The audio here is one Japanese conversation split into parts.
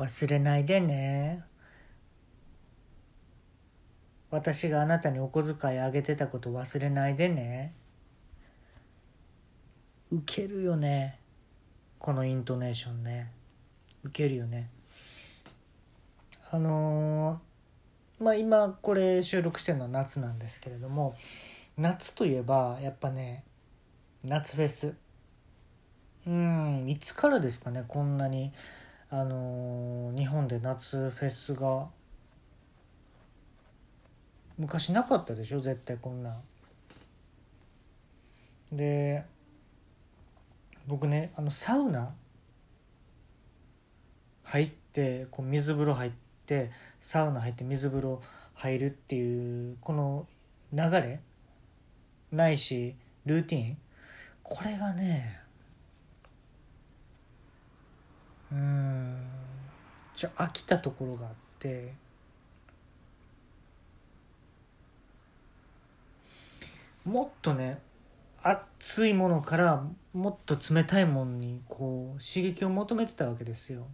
忘れないでね。私があなたにお小遣いあげてたこと忘れないでね。ウケるよね。このイントネーションね。ウケるよね。あのーまあ今これ収録してるのは夏なんですけれども夏といえばやっぱね夏フェス。うんいつからですかねこんなにあのー日本で夏フェスが昔なかったでしょ絶対こんなで僕ねあのサウナ入ってこう水風呂入ってサウナ入って水風呂入るっていうこの流れないしルーティン。これがねうんちょ飽きたところがあってもっとね熱いものからもっと冷たいものにこう刺激を求めてたわけですよ。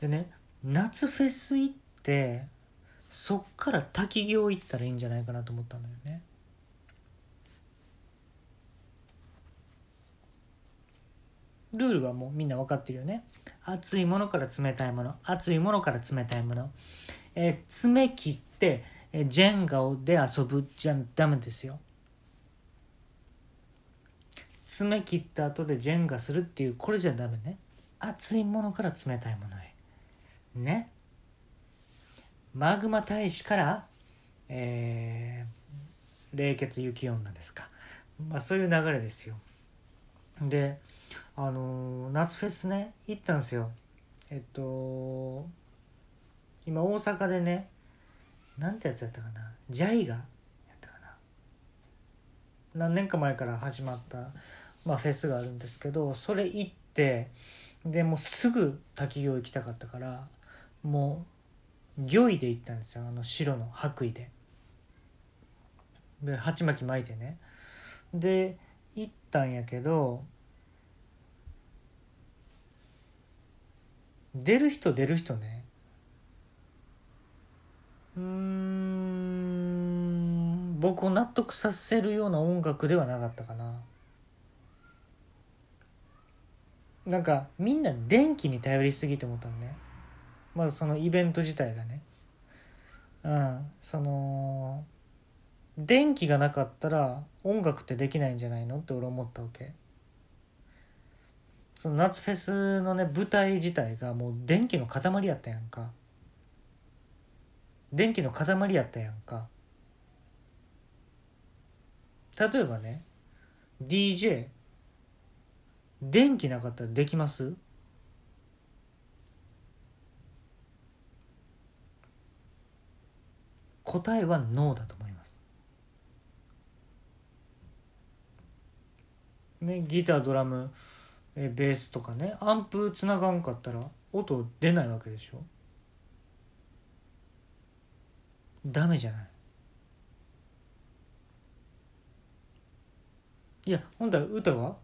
でね夏フェス行ってそっから滝行行ったらいいんじゃないかなと思ったのよね。ルールはもうみんな分かってるよね。熱いものから冷たいもの熱いものから冷たいもの。えー爪切って、えージェンガをで遊ぶじゃダメですよ。爪切った後でジェンガするっていうこれじゃダメね。熱いものから冷たいものへ。ね。マグマ大使から、えー冷血雪女ですか。まあそういう流れですよ。で、あの夏フェスね、行ったんですよ。えっと、今大阪でね、なんてやつやったかな、ジャイガ？やったかな？何年か前から始まった、まあ、フェスがあるんですけど、それ行って、でもうすぐ滝行行きたかったから、もう、魚衣で行ったんですよ、あの白の白衣で。で、鉢巻き巻いてね。で、行ったんやけど、出る人出る人ね。うん。僕を納得させるような音楽ではなかったかな。なんかみんな電気に頼りすぎと思ったのね。まずそのイベント自体がね。うん。その電気がなかったら音楽ってできないんじゃないのって俺思ったわけ。その夏フェスのね舞台自体がもう電気の塊やったやんか。電気の塊やったやんか。例えばね DJ 電気なかったらできます？答えはノーだと思います。ねギタードラムえベースとかねアンプつながんかったら音出ないわけでしょ？ダメじゃない？いやほんだら歌は？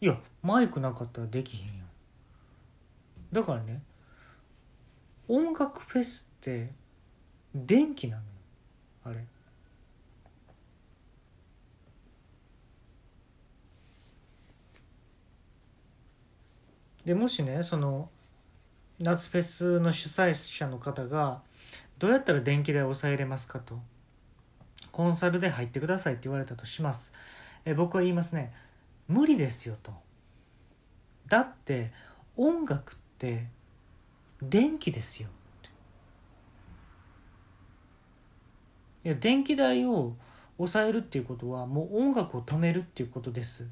いやマイクなかったらできへんよ。だからね音楽フェスって電気なのよあれ。でもしねその夏フェスの主催者の方がどうやったら電気代を抑えれますかとコンサルで入ってくださいって言われたとします。え僕は言いますね。無理ですよと。だって音楽って電気ですよ。いや電気代を抑えるっていうことはもう音楽を止めるっていうことです。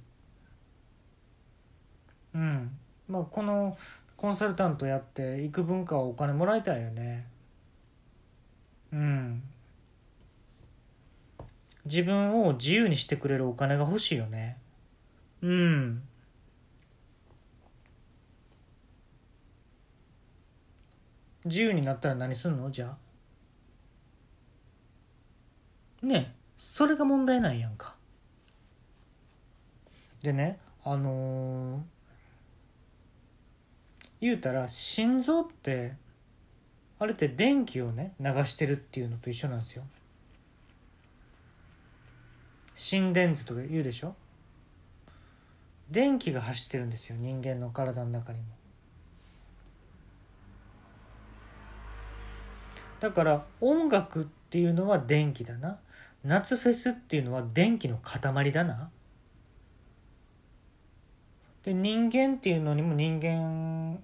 うん。まあこのコンサルタントやって幾分かはお金もらいたいよね。うん。自分を自由にしてくれるお金が欲しいよね。うん。自由になったら何すんの？じゃあ。ねそれが問題なんやんか。でねあのー言うたら心臓ってあれって電気をね流してるっていうのと一緒なんですよ。心電図とか言うでしょ？電気が走ってるんですよ人間の体の中にも。だから音楽っていうのは電気だな。夏フェスっていうのは電気の塊だな。で人間っていうのにも人間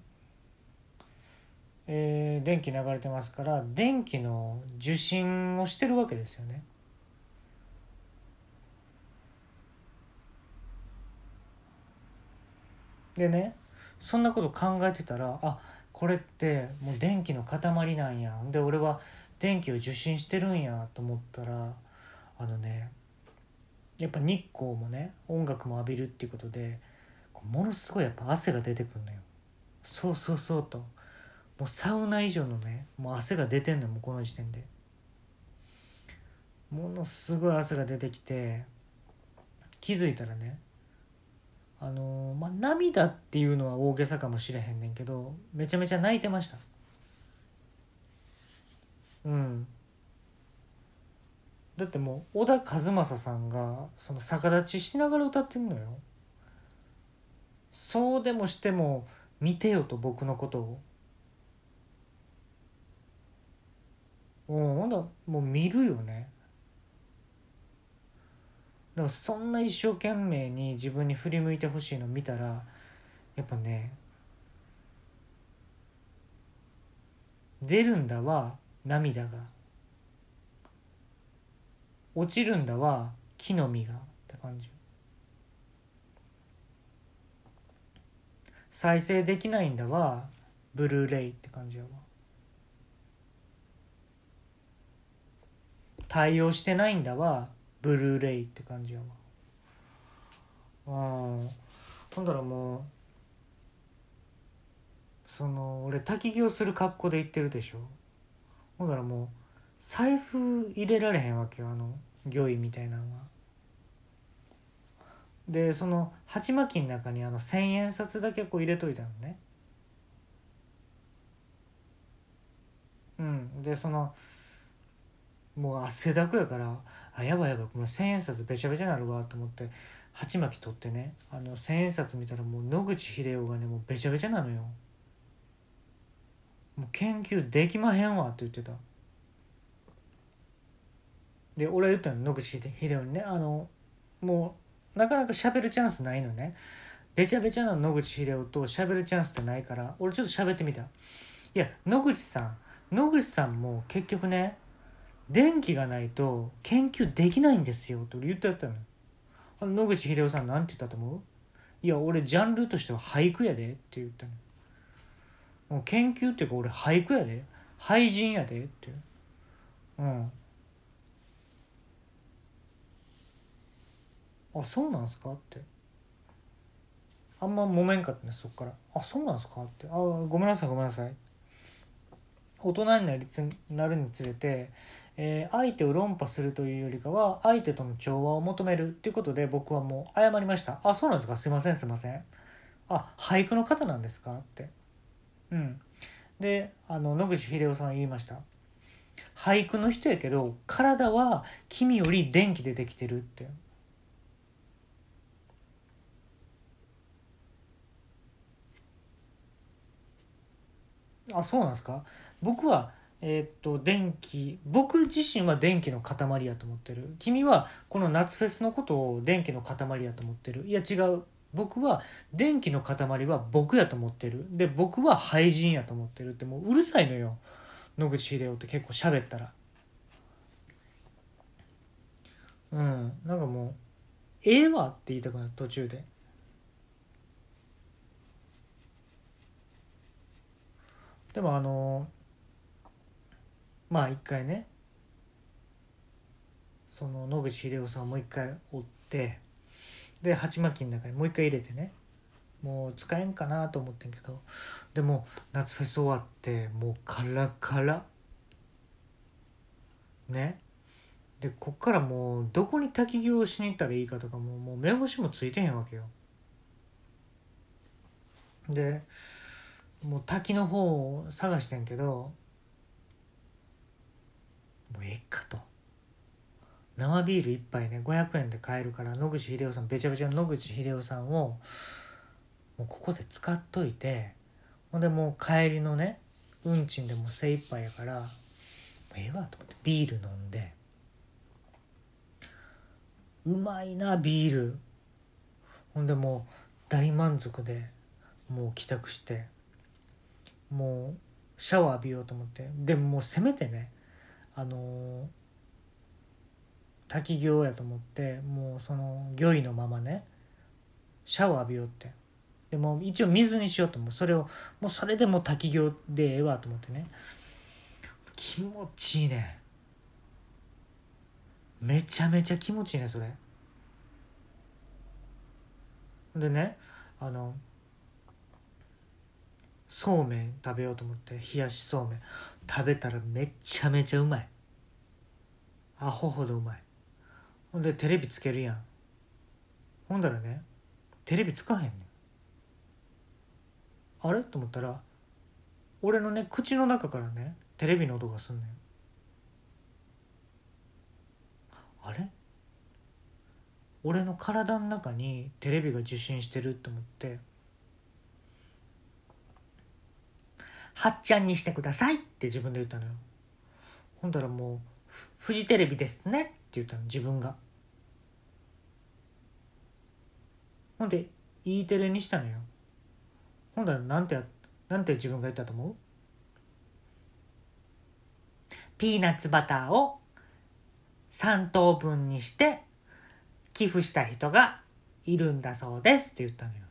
えー、電気流れてますから電気の受信をしてるわけですよね。でねそんなこと考えてたらあこれってもう電気の塊なんやで俺は電気を受信してるんやと思ったらあのねやっぱ日光もね音楽も浴びるっていうことでものすごいやっぱ汗が出てくるのよ。そうそうそうと。もうサウナ以上のねもう汗が出てんのもうこの時点で。ものすごい汗が出てきて気づいたらねあの、まあ涙っていうのは大げさかもしれへんねんけどめちゃめちゃ泣いてました。うん。だってもう小田和正さんがその逆立ちしながら歌ってんのよ。そうでもしても見てよと僕のことを。うんほんだもう見るよね。でもそんな一生懸命に自分に振り向いてほしいの見たらやっぱね出るんだは涙が。落ちるんだは木の実が。って感じ。再生できないんだはブルーレイって感じやわ。対応してないんだわ。ブルーレイって感じやわ。うんほんだらもうその俺滝行する格好で行ってるでしょ。ほんだらもう財布入れられへんわけよあの魚医みたいなのは。でその鉢巻きの中にあの千円札だけこう入れといたのね。うん、でそのもう汗だくやからあやばいやばいこの千円札べちゃべちゃなるわと思って鉢巻き取ってねあの千円札見たらもう野口英世がねもうべちゃべちゃなのよ。もう研究できまへんわって言ってた。で俺は言ったの野口英世にねあのもうなかなか喋るチャンスないのね。べちゃべちゃな野口英世と喋るチャンスってないから俺ちょっと喋ってみた。いや野口さん野口さんも結局ね電気がないと研究できないんですよって俺言ってやったの。あの野口英世さんなんて言ったと思う？いや俺ジャンルとしては俳句やでって言ったの。もう研究っていうか俺俳句やで。俳人やでって。うん。あそうなんすか？って。あんま揉めんかったねそっから。あそうなんすか？って。あごめんなさいごめんなさい。大人になりつなるにつれてえー、相手を論破するというよりかは相手との調和を求めるっていうことで僕はもう謝りました「あそうなんですか？すいませんすいません」「あ俳句の方なんですか?」って。うん。であの野口英世さん言いました「俳句の人やけど体は君より電気でできてる」って。あそうなんですか？僕はえ、っと電気僕自身は電気の塊やと思ってる。君はこの夏フェスのことを電気の塊やと思ってる。いや違う。僕は電気の塊は僕やと思ってる。で僕は廃人やと思ってる。ってもううるさいのよ。野口英世って結構喋ったら。うん。なんかもうええわって言いたくなる途中で。でもあのーまあ一回ねその野口英世さんをもう一回追ってで鉢巻きの中にもう一回入れてねもう使えんかなと思ってんけどでも夏フェス終わってもうカラカラ。ね。でこっからもうどこに滝行しに行ったらいいかとかももう目星もついてへんわけよ。でもう滝の方を探してんけどもうええかと。生ビール1杯ね500円で買えるから野口英世さんべちゃべちゃの野口英世さんをもうここで使っといてほんでもう帰りのね運賃でも精一杯やからもうええわと思ってビール飲んで。うまいなビール。ほんでもう大満足でもう帰宅してもうシャワー浴びようと思って。でももうせめてねあの滝行やと思ってもうその魚意のままねシャワー浴びようって。でも一応水にしようと思う。それをもうそれでも滝行でええわと思ってね。気持ちいいね。めちゃめちゃ気持ちいいねそれ。でねあのそうめん食べようと思って冷やしそうめん。食べたらめちゃめちゃうまい。アホほどうまい。ほんでテレビつけるやん。ほんだらねテレビつかへんねん。あれ？と思ったら俺のね口の中からねテレビの音がすんねん。あれ？俺の体の中にテレビが受信してると思って「はっちゃんにしてください」って自分で言ったのよ。ほんだらもう「フジテレビですね」って言ったの自分が。ほんで E テレにしたのよ。ほんだらなんてなんて自分が言ったと思う？ピーナッツバターを3等分にして寄付した人がいるんだそうですって言ったのよ。